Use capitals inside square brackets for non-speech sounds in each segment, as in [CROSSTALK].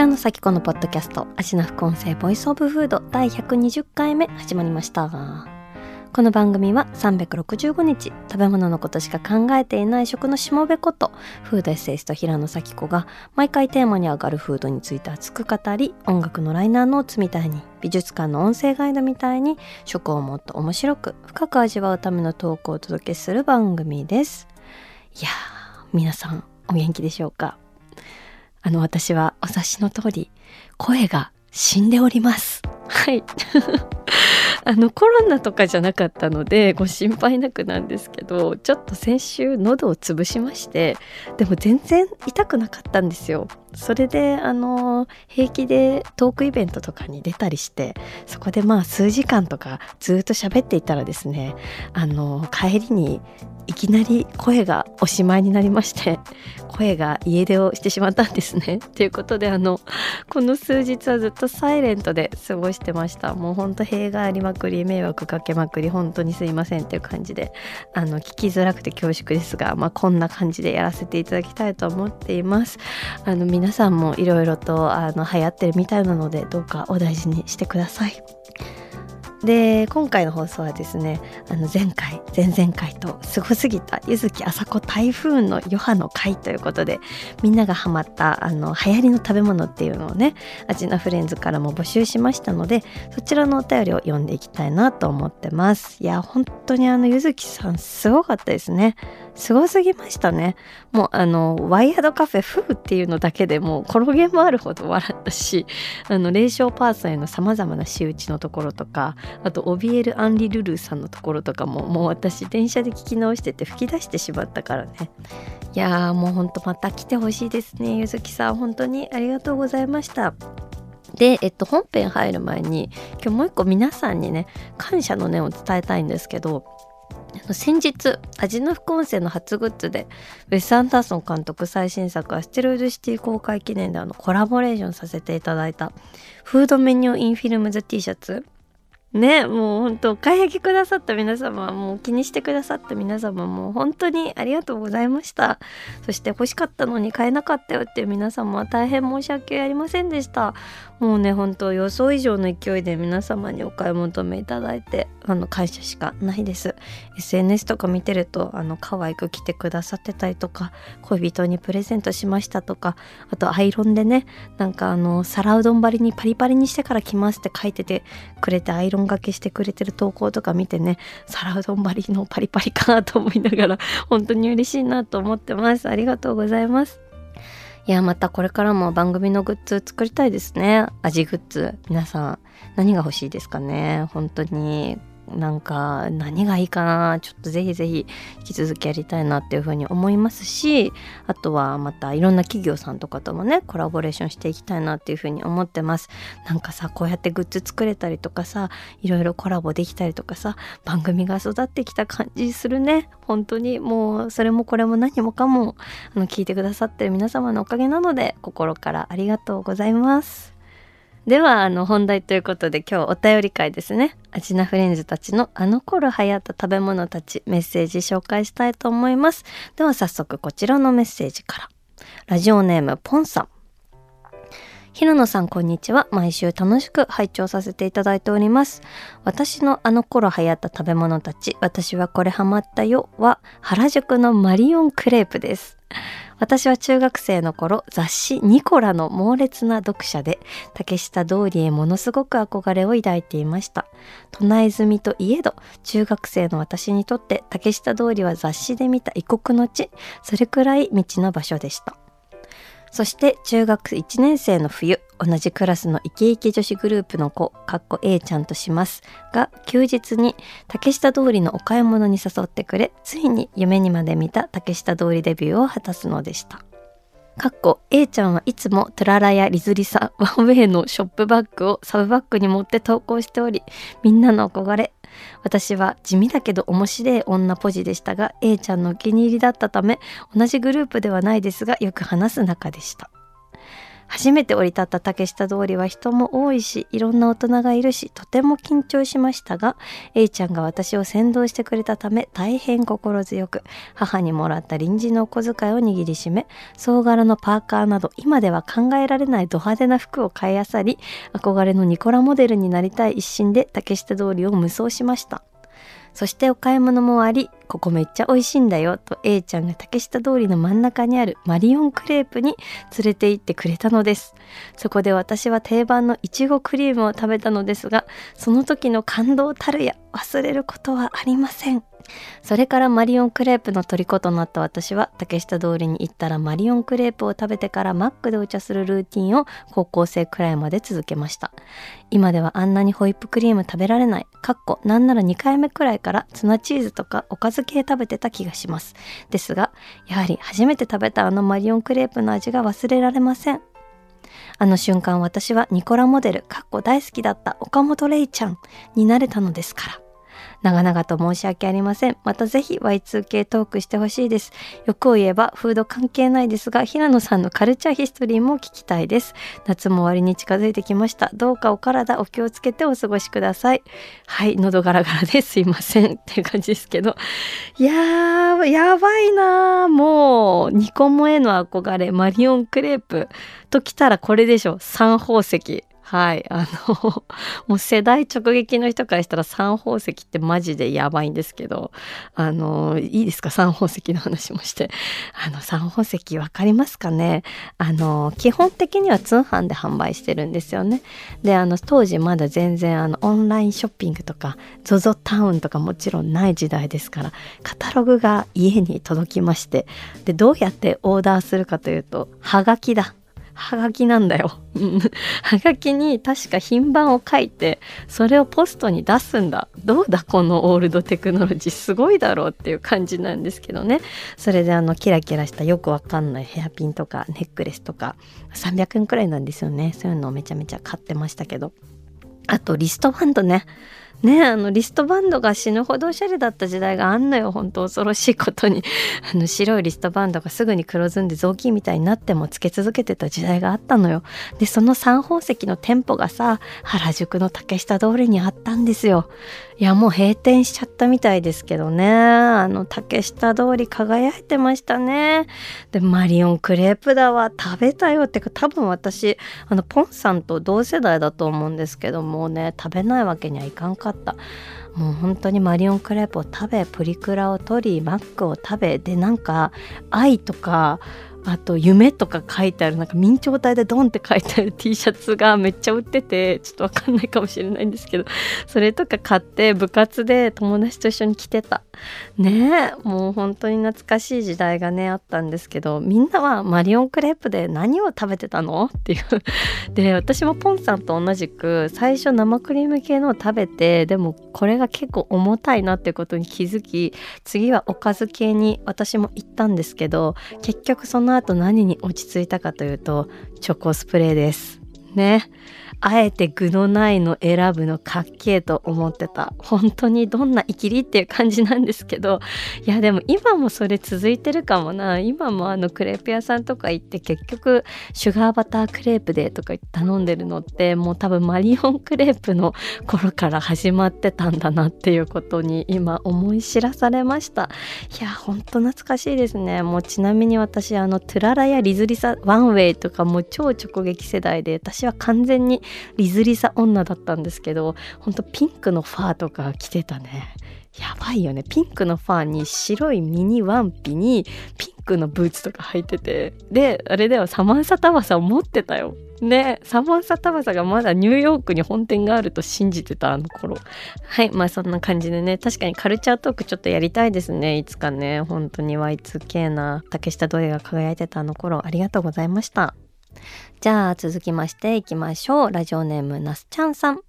平野咲子のポッドキャスト味な副音声 Voice of Food 第120回目始まりました。この番組は365日食べ物のことしか考えていない食のしもべことフードエッセイスト平野咲子が毎回テーマに上がるフードについて熱く語り音楽のライナーノーツみたいに美術館の音声ガイドみたいに食をもっと面白く深く味わうためのトークをお届けする番組です。いやー皆さんお元気でしょうか？あの私はお察しの通り声が死んでおります。はい [LAUGHS] あのコロナとかじゃなかったのでご心配なくなんですけどちょっと先週喉を潰しましてでも全然痛くなかったんですよそれであの平気でトークイベントとかに出たりしてそこでまあ数時間とかずっと喋っていたらですねあの帰りにいきなり声がおしまいになりまして声が家出をしてしまったんですね。ということであのこの数日はずっとサイレントで過ごしてましたもうほんと弊がありまくり迷惑かけまくり本当にすいませんっていう感じであの聞きづらくて恐縮ですが、まあ、こんな感じでやらせていただきたいと思っています。あの皆さんもいろいろとあの流行ってるみたいなのでどうかお大事にしてください。で今回の放送はですねあの前回前々回とすごすぎた柚木あさこ台風の余波の回ということでみんながハマったあの流行りの食べ物っていうのをねアジナフレンズからも募集しましたのでそちらのお便りを読んでいきたいなと思ってます。いや本当にあの柚木さんすごかったですね。すごすぎましたね。もうあのワイヤードカフェフーっていうのだけでもう転げ回るほど笑ったしあの霊障パーソンへのさまざまな仕打ちのところとかあとオビエル・アンリ・ルルーさんのところとかももう私電車で聞き直してて吹き出してしまったからね。いやーもうほんとまた来てほしいですね。ゆずきさん本当にありがとうございました。で、えっと、本編入る前に今日もう一個皆さんにね感謝の念を伝えたいんですけど先日味の副音声の初グッズでウェス・アンダーソン監督最新作アステロイドシティ公開記念であのコラボレーションさせていただいたフードメニューインフィルムズ T シャツ。ねもう本当お買い上げくださった皆様もう気にしてくださった皆様も本当にありがとうございました。そして欲しかったのに買えなかったよっていう皆様は大変申し訳ありませんでした。もうね本当予想以上の勢いで皆様にお買い求めいただいてあの感謝しかないです。SNS とか見てるとあの可愛く着てくださってたりとか恋人にプレゼントしましたとかあとアイロンでねなんかあの皿うどん張りにパリパリにしてから着ますって書いててくれてアイロンがけしてくれてる投稿とか見てね皿うどん張りのパリパリかなと思いながら本当に嬉しいなと思ってます。ありがとうございます。いやまたこれからも番組のグッズ作りたいですね。味グッズ。皆さん何が欲しいですかね？本当に。なんか何がいいかな？ちょっとぜひぜひ引き続きやりたいなっていうふうに思いますしあとはまたいろんな企業さんとかともねコラボレーションしていきたいなっていうふうに思ってます。なんかさこうやってグッズ作れたりとかさいろいろコラボできたりとかさ番組が育ってきた感じするね。本当にもうそれもこれも何もかもあの聞いてくださってる皆様のおかげなので心からありがとうございます。ではあの本題ということで今日お便り会ですね。アジナフレンズたちのあの頃流行った食べ物たちメッセージ紹介したいと思います。では早速こちらのメッセージから。ラジオネームポンさん。平野さんこんにちは。毎週楽しく拝聴させていただいております。私のあの頃流行った食べ物たち私はこれハマったよは原宿のマリオンクレープです。私は中学生の頃雑誌「ニコラ」の猛烈な読者で竹下通りへものすごく憧れを抱いていました。唱え済みといえど中学生の私にとって竹下通りは雑誌で見た異国の地それくらい道の場所でした。そして中学1年生の冬同じクラスのイケイケ女子グループの子かっこ A ちゃんとします。が休日に竹下通りのお買い物に誘ってくれついに夢にまで見た竹下通りデビューを果たすのでした。かっこ A ちゃんはいつもトゥララやリズリサワンウェイのショップバッグをサブバッグに持って投稿しておりみんなの憧れ私は地味だけど面白い女ポジでしたが A ちゃんのお気に入りだったため同じグループではないですがよく話す仲でした。初めて降り立った竹下通りは人も多いしいろんな大人がいるしとても緊張しましたが A ちゃんが私を先導してくれたため大変心強く母にもらった臨時のお小遣いを握りしめ総柄のパーカーなど今では考えられないド派手な服を買いあさり憧れのニコラモデルになりたい一心で竹下通りを無双しました。そしてお買い物もありここめっちゃ美味しいんだよと A ちゃんが竹下通りの真ん中にあるマリオンクレープに連れて行ってくれたのです。そこで私は定番のいちごクリームを食べたのですがその時の感動たるや忘れることはありません。それからマリオンクレープの虜となった私は竹下通りに行ったらマリオンクレープを食べてからマックでお茶するルーティンを高校生くらいまで続けました。今ではあんなにホイップクリーム食べられない。かっこなんなら2回目くらいからツナチーズとかおかず系食べてた気がします。ですがやはり初めて食べたあのマリオンクレープの味が忘れられません。あの瞬間私はニコラモデルかっこ大好きだった岡本レイちゃんになれたのですから。長々と申し訳ありません。またぜひ Y2K トークしてほしいです。欲を言えばフード関係ないですが、平野さんのカルチャーヒストリーも聞きたいです。夏も終わりに近づいてきました。どうかお体お気をつけてお過ごしください。はい、喉ガラガラですいませんっていう感じですけど。いやー、やばいなー。もう、ニコモへの憧れ、マリオンクレープときたらこれでしょ。三宝石。はい。あの、[LAUGHS] もう世代直撃の人からしたら三宝石ってマジでやばいんですけど、あの、いいですか？三宝石の話もして。あの、三宝石わかりますかね？あの、基本的には通販で販売してるんですよね。で、あの、当時まだ全然あの、オンラインショッピングとか、ZOZO タウンとかもちろんない時代ですから、カタログが家に届きまして、で、どうやってオーダーするかというと、はがきだ。はがきなんだよ。[LAUGHS] はがきに確か品番を書いてそれをポストに出すんだ。どうだこのオールドテクノロジーすごいだろうっていう感じなんですけどね。それであのキラキラしたよくわかんないヘアピンとかネックレスとか300円くらいなんですよね。そういうのをめちゃめちゃ買ってましたけど。あとリストバンドね。ねあのリストバンドが死ぬほどおしゃれだった時代があんのよ本当恐ろしいことに。[LAUGHS] あの白いリストバンドがすぐに黒ずんで雑巾みたいになってもつけ続けてた時代があったのよ。でその三宝石の店舗がさ原宿の竹下通りにあったんですよ。いやもう閉店しちゃったみたいですけどね。あの竹下通り輝いてましたね。でマリオンクレープだわ。食べたよってか多分私あのポンさんと同世代だと思うんですけどもうね食べないわけにはいかんかった。もう本当にマリオンクレープを食べプリクラを取りマックを食べでなんか愛とかあと夢とか書いてあるなんか明朝体でドンって書いてある [LAUGHS] T シャツがめっちゃ売っててちょっとわかんないかもしれないんですけど [LAUGHS] それとか買って部活で友達と一緒に着てた。ねえもう本当に懐かしい時代がねあったんですけどみんなはマリオンクレープで何を食べてたの？っていう。[LAUGHS] で私もポンさんと同じく最初生クリーム系のを食べてでもこれが結構重たいなってことに気づき次はおかず系に私も行ったんですけど結局そのの後何に落ち着いたかというとチョコスプレーです。ね。あえて具のないの選ぶのかっけえと思ってた。本当にどんなイキリっていう感じなんですけど。いやでも今もそれ続いてるかもな。今もあのクレープ屋さんとか行って結局シュガーバタークレープでとか頼んでるのってもう多分マリオンクレープの頃から始まってたんだなっていうことに今思い知らされました。いやほんと懐かしいですね。もうちなみに私あのトゥララやリズリサワンウェイとかも超直撃世代で私は完全にリズリサ女だったんですけどほんとピンクのファーとか着てたね。やばいよね。ピンクのファーに白いミニワンピにピンクのブーツとか履いてて。であれではサマンサタバサを持ってたよ。ね。サマンサタバサがまだニューヨークに本店があると信じてたあの頃。はい。まあそんな感じでね。確かにカルチャートークちょっとやりたいですね。いつかね。本当に Y2K な竹下土井が輝いてたあの頃。ありがとうございました。じゃあ続きましていきましょう。ラジオネームなすちゃんさん。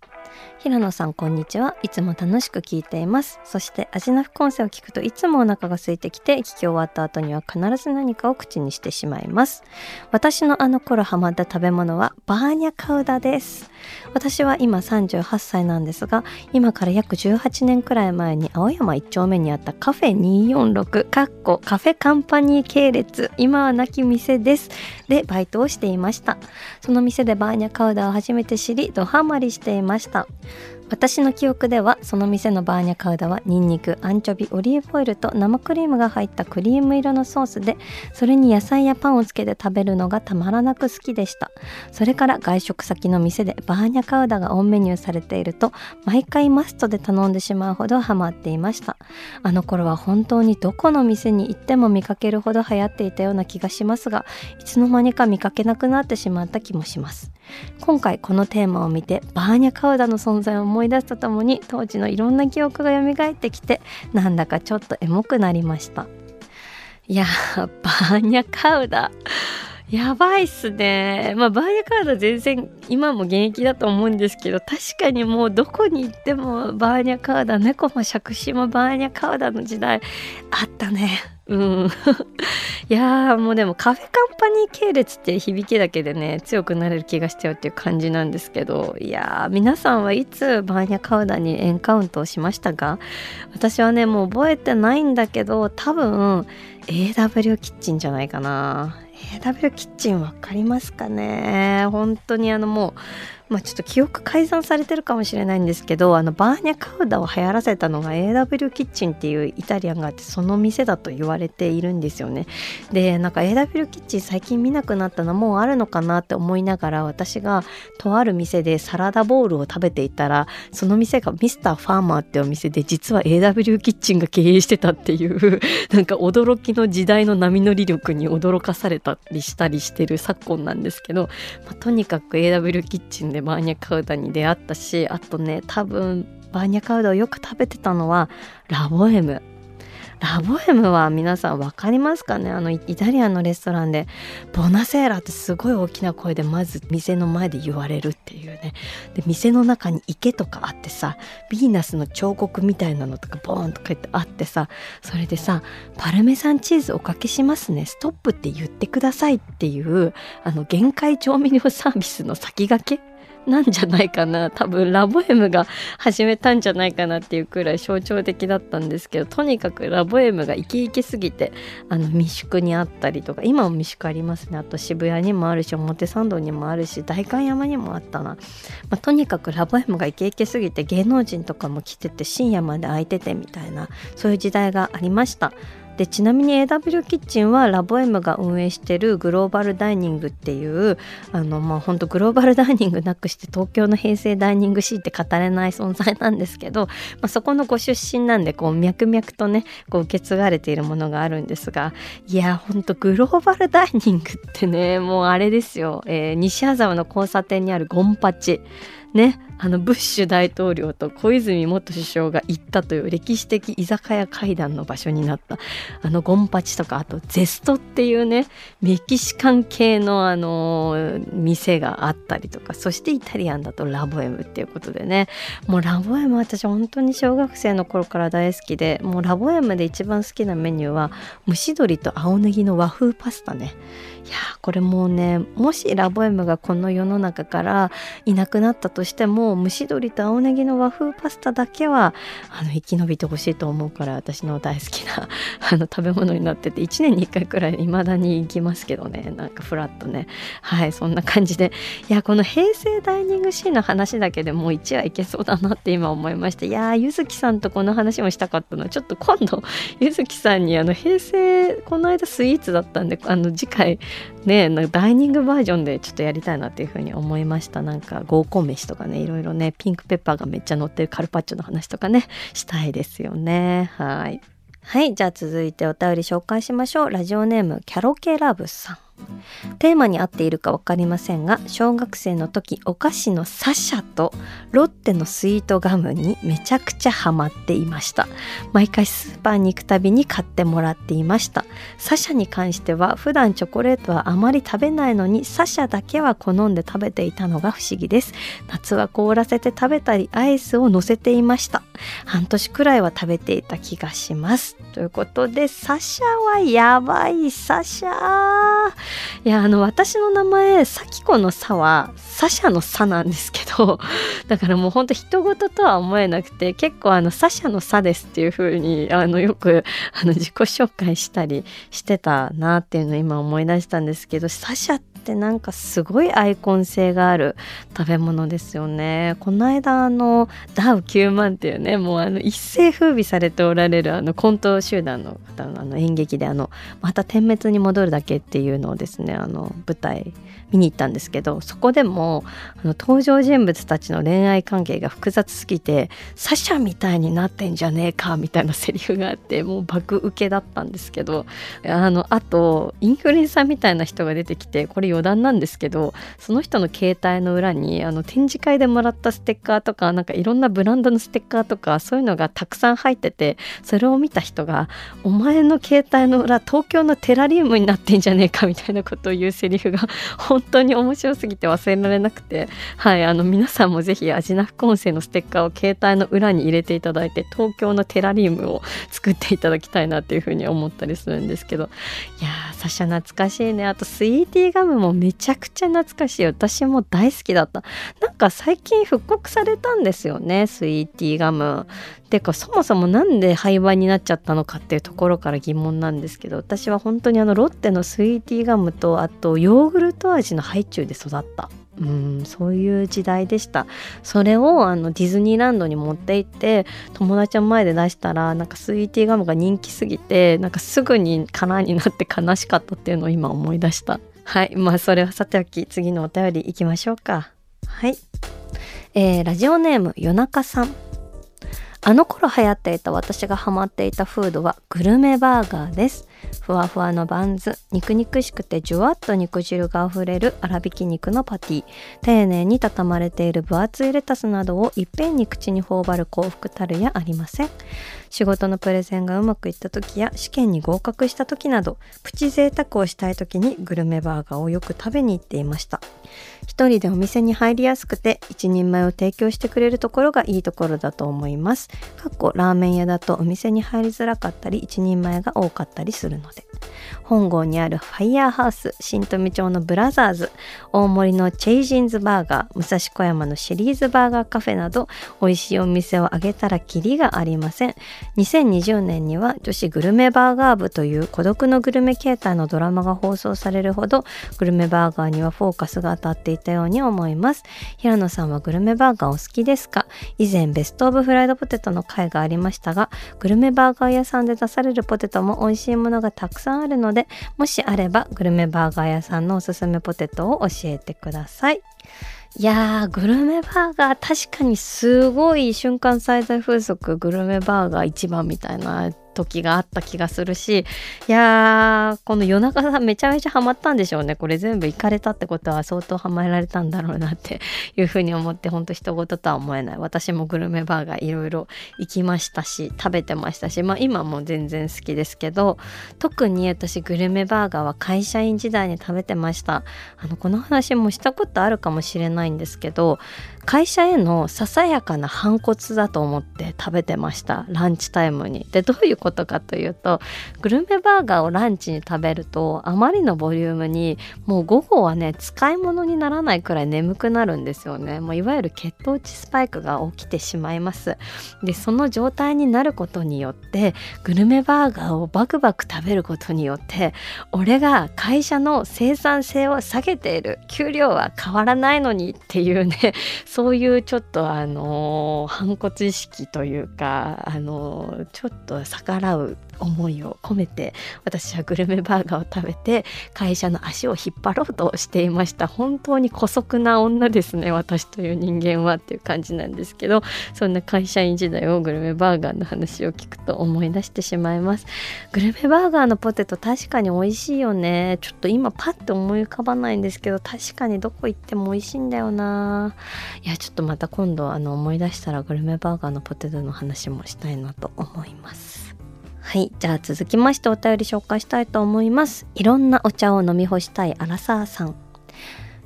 平野さんこんにちは。いつも楽しく聞いています。そして味の副音声を聞くといつもお腹が空いてきて聞き終わった後には必ず何かを口にしてしまいます。私のあの頃ハマった食べ物はバーニャカウダです。私は今38歳なんですが今から約18年くらい前に青山1丁目にあったカフェ246かっこカフェカンパニー系列。今は亡き店です。でバイトをしていました。その店でバーニャカウダを初めて知りドハマりしていました。私の記憶ではその店のバーニャカウダはニンニクアンチョビオリーブオイルと生クリームが入ったクリーム色のソースでそれに野菜やパンをつけて食べるのがたまらなく好きでした。それから外食先の店でバーニャカウダがオンメニューされていると毎回マストで頼んでしまうほどハマっていました。あの頃は本当にどこの店に行っても見かけるほど流行っていたような気がしますがいつの間にか見かけなくなってしまった気もします。今回このテーマを見てバーニャカウダの存在を思い出すとともに当時のいろんな記憶が蘇ってきてなんだかちょっとエモくなりました。いやバーニャカウダ。やばいっすね。まあ、バーニャカウダ全然今も現役だと思うんですけど、確かにもうどこに行ってもバーニャカウダ、猫も杓子もバーニャカウダの時代あったね。うん。[LAUGHS] いやーもうでもカフェカンパニー系列って響きだけでね強くなれる気がしちゃうっていう感じなんですけどいやー皆さんはいつバーニャカウダにエンカウントをしましたか？私はねもう覚えてないんだけど多分 AW キッチンじゃないかな AW キッチンわかりますかね？本当にあのもうまあ、ちょっと記憶改ざんされてるかもしれないんですけどあのバーニャカウダを流行らせたのが AW キッチンっていうイタリアンがあってその店だと言われているんですよね。でなんか AW キッチン最近見なくなったのもうあるのかなって思いながら私がとある店でサラダボウルを食べていたらその店がミスターファーマーってお店で実は AW キッチンが経営してたっていう [LAUGHS] なんか驚きの時代の波乗り力に驚かされたりしたりしてる昨今なんですけど、まあ、とにかく AW キッチンででバーニャカウダに出会ったしあとね多分バーニャカウダをよく食べてたのはラボエム。ラボエムは皆さん分かりますかね？あのイタリアンのレストランでボナセーラってすごい大きな声でまず店の前で言われるっていうね。で店の中に池とかあってさヴィーナスの彫刻みたいなのとかボーンとか言ってあってさそれでさパルメザンチーズおかけしますね。ストップって言ってくださいっていうあの限界調味料サービスの先駆けなんじゃないかな。多分ラボエムが始めたんじゃないかなっていうくらい象徴的だったんですけどとにかくラボエムがイケイケすぎてあの未宿にあったりとか今も未宿ありますね。あと渋谷にもあるし表参道にもあるし代官山にもあったな、まあ、とにかくラボエムがイケイケすぎて芸能人とかも来てて深夜まで空いててみたいなそういう時代がありました。でちなみに AW キッチンはラボエムが運営してるグローバルダイニングっていうあのまあ本当グローバルダイニングなくして東京の平成ダイニングシーって語れない存在なんですけど、まあ、そこのご出身なんでこう脈々とねこう受け継がれているものがあるんですがいやほんとグローバルダイニングってねもうあれですよ、えー、西麻布の交差点にあるゴンパチ。ねあのブッシュ大統領と小泉元首相が行ったという歴史的居酒屋会談の場所になった。あのゴンパチとかあとゼストっていうねメキシカン系のあの店があったりとかそしてイタリアンだとラボエムっていうことでね。もうラボエム私本当に小学生の頃から大好きでもうラボエムで一番好きなメニューは蒸し鶏と青ネギの和風パスタね。やこれもうねもしラボエムがこの世の中からいなくなったとしても蒸し鶏と青ネギの和風パスタだけはあの生き延びてほしいと思うから私の大好きな [LAUGHS] あの食べ物になってて1年に1回くらい未だに行きますけどね。なんかフラッとね。はいそんな感じで。いやこの平成ダイニングシーンの話だけでもう1話いけそうだなって今思いましたいやーゆずきさんとこの話もしたかったの。ちょっと今度ゆずきさんにあの平成この間スイーツだったんであの次回ねなんかダイニングバージョンでちょっとやりたいなっていうふうに思いました。なんか合コン飯とかねいろいろねピンクペッパーがめっちゃ乗ってるカルパッチョの話とかねしたいですよね。はい。はいじゃあ続いてお便り紹介しましょう。ラジオネームキャロケラブさん。テーマに合っているか分かりませんが小学生の時お菓子のサシャとロッテのスイートガムにめちゃくちゃハマっていました。毎回スーパーに行くたびに買ってもらっていました。サシャに関しては普段チョコレートはあまり食べないのにサシャだけは好んで食べていたのが不思議です。夏は凍らせて食べたりアイスを乗せていました。半年くらいは食べていた気がします。ということでサシャはやばいサシャいやあの私の名前サキコの「さ」はサシャの「さ」なんですけど [LAUGHS] だからもうほんと人事とは思えなくて結構あのサシャの「さ」ですっていう風にあのよくあの自己紹介したりしてたなっていうのを今思い出したんですけどサシャってってなんかすごいアイコン性がある食べ物ですよね。この間あのダウ9万っていうねもうあの一世風靡されておられるあのコント集団の方のあの演劇であのまた点滅に戻るだけっていうのをですねあの舞台見に行ったんですけどそこでもあの登場人物たちの恋愛関係が複雑すぎてサシャみたいになってんじゃねえかみたいなセリフがあってもう爆受けだったんですけどあのあとインフルエンサーみたいな人が出てきてこれ余談なんですけどその人の携帯の裏にあの展示会でもらったステッカーとかなんかいろんなブランドのステッカーとかそういうのがたくさん入っててそれを見た人が「お前の携帯の裏東京のテラリウムになってんじゃねえか」みたいなことを言うセリフが本当に面白すぎて忘れられなくて、はい、あの皆さんもぜひアジナ副音声のステッカーを携帯の裏に入れていただいて東京のテラリウムを作っていただきたいなっていうふうに思ったりするんですけど。いやーサシャ懐かしいね。あとスイーティーガムもめちゃくちゃ懐かしい。私も大好きだった。なんか最近復刻されたんですよねスイーティーガム。てかそもそも何で廃盤になっちゃったのかっていうところから疑問なんですけど私は本当にあのロッテのスイーティーガムとあとヨーグルト味のハイチュウで育った。うんそういう時代でした。それをあのディズニーランドに持って行って友達の前で出したらなんかスイーティーガムが人気すぎてなんかすぐに空になって悲しかったっていうのを今思い出した。はい。まあそれはさておき次のお便りいきましょうか。はい。えー、ラジオネーム夜中さん。あの頃流行っていた私がハマっていたフードはグルメバーガーです。ふわふわのバンズ、肉肉しくてじゅわっと肉汁があふれる粗挽き肉のパティ、丁寧に畳まれている分厚いレタスなどをいっぺんに口に頬張る幸福たるやありません。仕事のプレゼンがうまくいった時や試験に合格した時などプチ贅沢をしたい時にグルメバーガーをよく食べに行っていました一人でお店に入りやすくて一人前を提供してくれるところがいいところだと思います。かっこラーメン屋だとお店に入りづらかったり一人前が多かったりするので。本郷にあるファイヤーハウス新富町のブラザーズ大森のチェイジンズバーガー武蔵小山のシリーズバーガーカフェなど美味しいお店を挙げたらキリがありません。2020年には女子グルメバーガー部という孤独のグルメ形態のドラマが放送されるほどグルメバーガーにはフォーカスが当たっていたように思います。平野さんはグルメバーガーお好きですか？以前ベストオブフライドポテトの回がありましたがグルメバーガー屋さんで出されるポテトも美味しいものがたくさんあるのでもしあればグルメバーガー屋さんのおすすめポテトを教えてください。いやーグルメバーガー確かにすごい瞬間最大風速グルメバーガー一番みたいな時があった気がするしいやーこの夜中さんめちゃめちゃハマったんでしょうね。これ全部行かれたってことは相当ハマられたんだろうなって [LAUGHS] いうふうに思ってほんと人事とは思えない。私もグルメバーガーいろいろ行きましたし食べてましたしまあ今も全然好きですけど特に私グルメバーガーは会社員時代に食べてました。あのこの話もしたことあるかもしれないんですけど会社へのささやかな反骨だと思って食べてましたランチタイムに。でどういうことかというとグルメバーガーをランチに食べるとあまりのボリュームにもう午後はね使い物にならないくらい眠くなるんですよね。もういわゆる血糖値スパイクが起きてしまいます。でその状態になることによってグルメバーガーをバクバク食べることによって俺が会社の生産性を下げている。給料は変わらないのにっていうねそういうちょっとあの反骨意識というかあのちょっと逆らう思いを込めて私はグルメバーガーを食べて会社の足を引っ張ろうとしていました。本当に姑息な女ですね私という人間はっていう感じなんですけどそんな会社員時代をグルメバーガーの話を聞くと思い出してしまいます。グルメバーガーのポテト確かに美味しいよね。ちょっと今パッと思い浮かばないんですけど確かにどこ行っても美味しいんだよな。いやちょっとまた今度あの思い出したらグルメバーガーのポテトの話もしたいなと思います。はい。じゃあ続きましてお便り紹介したいと思います。いろんなお茶を飲み干したいアラサーさん。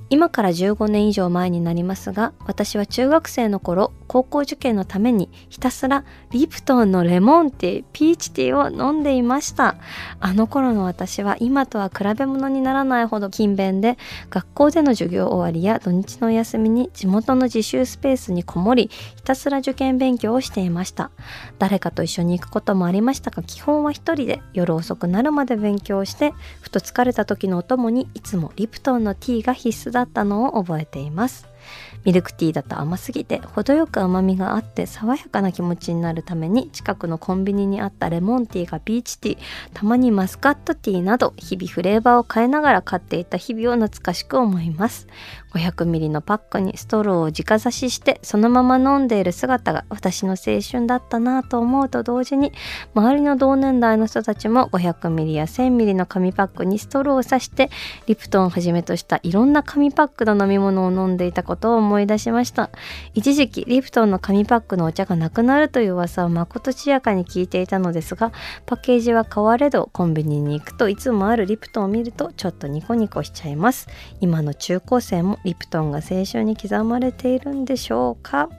今から15年以上前になりますが私は中学生の頃高校受験のためにひたすらリプトンのレモンティーピーチティーを飲んでいました。あの頃の私は今とは比べ物にならないほど勤勉で学校での授業終わりや土日のお休みに地元の自習スペースにこもりひたすら受験勉強をしていました。誰かと一緒に行くこともありましたが基本は一人で夜遅くなるまで勉強してふと疲れた時のお供にいつもリプトンのティーが必須だったのを覚えています。ミルクティーだと甘すぎて程よく甘みがあって爽やかな気持ちになるために近くのコンビニにあったレモンティーがビーチティーたまにマスカットティーなど日々フレーバーを変えながら買っていた日々を懐かしく思います。500ml のパックにストローを直差ししてそのまま飲んでいる姿が私の青春だったなぁと思うと同時に周りの同年代の人たちも 500ml や 1000ml の紙パックにストローを刺してリプトンをはじめとしたいろんな紙パックの飲み物を飲んでいたことを思い出しました。一時期リプトンの紙パックのお茶がなくなるという噂をまことしやかに聞いていたのですがパッケージは変われどコンビニに行くといつもあるリプトンを見るとちょっとニコニコしちゃいます。今の中高生もリプトンが青春に刻まれているんでしょうか？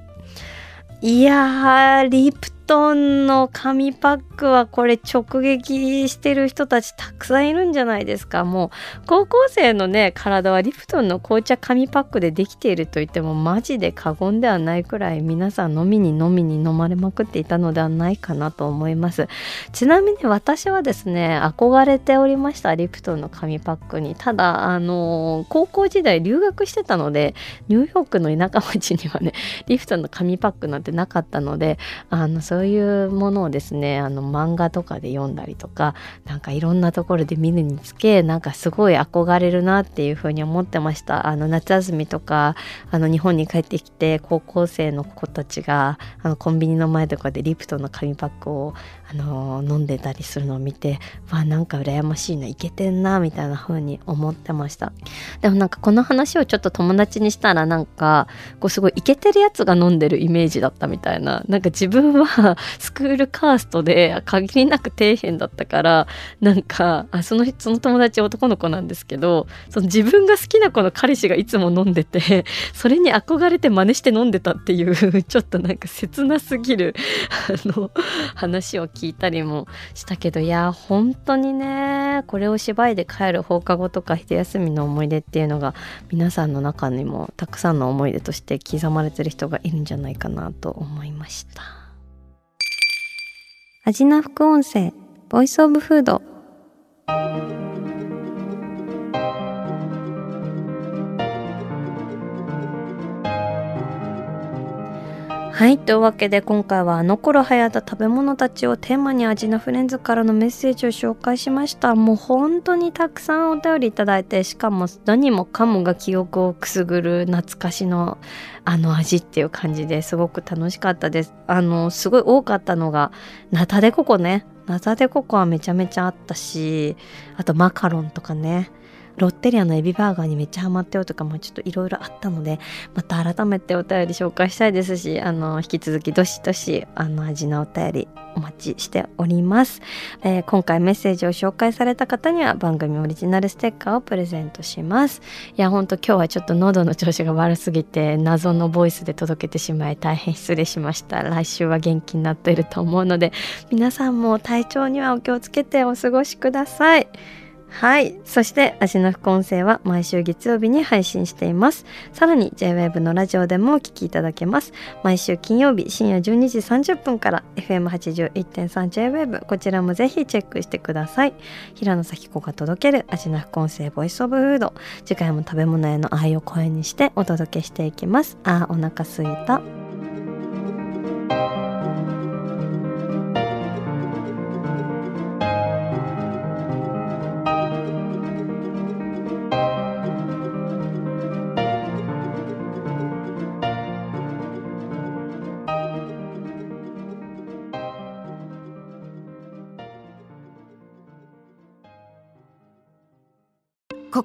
いやーリプトンの紙パックはこれ直撃してる人たちたくさんいるんじゃないですか。もう高校生のね体はリプトンの紅茶紙パックでできていると言ってもマジで過言ではないくらい皆さん飲みに飲みに飲まれまくっていたのではないかなと思います。ちなみに私はですね憧れておりましたリプトンの紙パックにただあの高校時代留学してたのでニューヨークの田舎町にはねリプトンの紙パックなんてなかったのであのそういうものをですねあの漫画とかで読んだりとかなんかいろんなところで見るにつけなんかすごい憧れるなっていうふうに思ってました。あの夏休みとかあの日本に帰ってきて高校生の子たちがあのコンビニの前とかでリプトンの紙パックをあの飲んでたりするのを見てわなんか羨ましいないけてんなみたいな風に思ってました。でもなんかこの話をちょっと友達にしたらなんかこうすごいイケてるやつが飲んでるイメージだったみたいな。なんか自分はスクールカーストで限りなく底辺だったからなんかあそのその友達男の子なんですけどその自分が好きな子の彼氏がいつも飲んでてそれに憧れて真似して飲んでたっていうちょっとなんか切なすぎるあの話を聞いたりもしたけどいや本当にねこれを芝居で帰る放課後とか昼休みの思い出っていうのが皆さんの中にもたくさんの思い出として刻まれてる人がいるんじゃないかなと思いました。味な副音声ボイスオブフードはい。というわけで今回はあの頃流行った食べ物たちをテーマに味のフレンズからのメッセージを紹介しました。もう本当にたくさんお便りいただいて、しかも何もかもが記憶をくすぐる懐かしのあの味っていう感じですごく楽しかったです。あの、すごい多かったのがナタデココね。ナタデココはめちゃめちゃあったし、あとマカロンとかね。ロッテリアのエビバーガーにめっちゃハマったよとかもちょっといろいろあったのでまた改めてお便り紹介したいですしあの引き続きどしどしあの味のお便りお待ちしております、えー、今回メッセージを紹介された方には番組オリジナルステッカーをプレゼントします。いやほんと今日はちょっと喉の調子が悪すぎて謎のボイスで届けてしまい大変失礼しました。来週は元気になっていると思うので皆さんも体調にはお気をつけてお過ごしください。はい。そして足の副音声は毎週月曜日に配信しています。さらに JWAVE のラジオでもお聞きいただけます。毎週金曜日深夜12時30分から FM81.3JWAVE こちらもぜひチェックしてください。平野咲子が届ける足の副音声ボイスオブフード。次回も食べ物への愛を声にしてお届けしていきます。あーお腹すいた。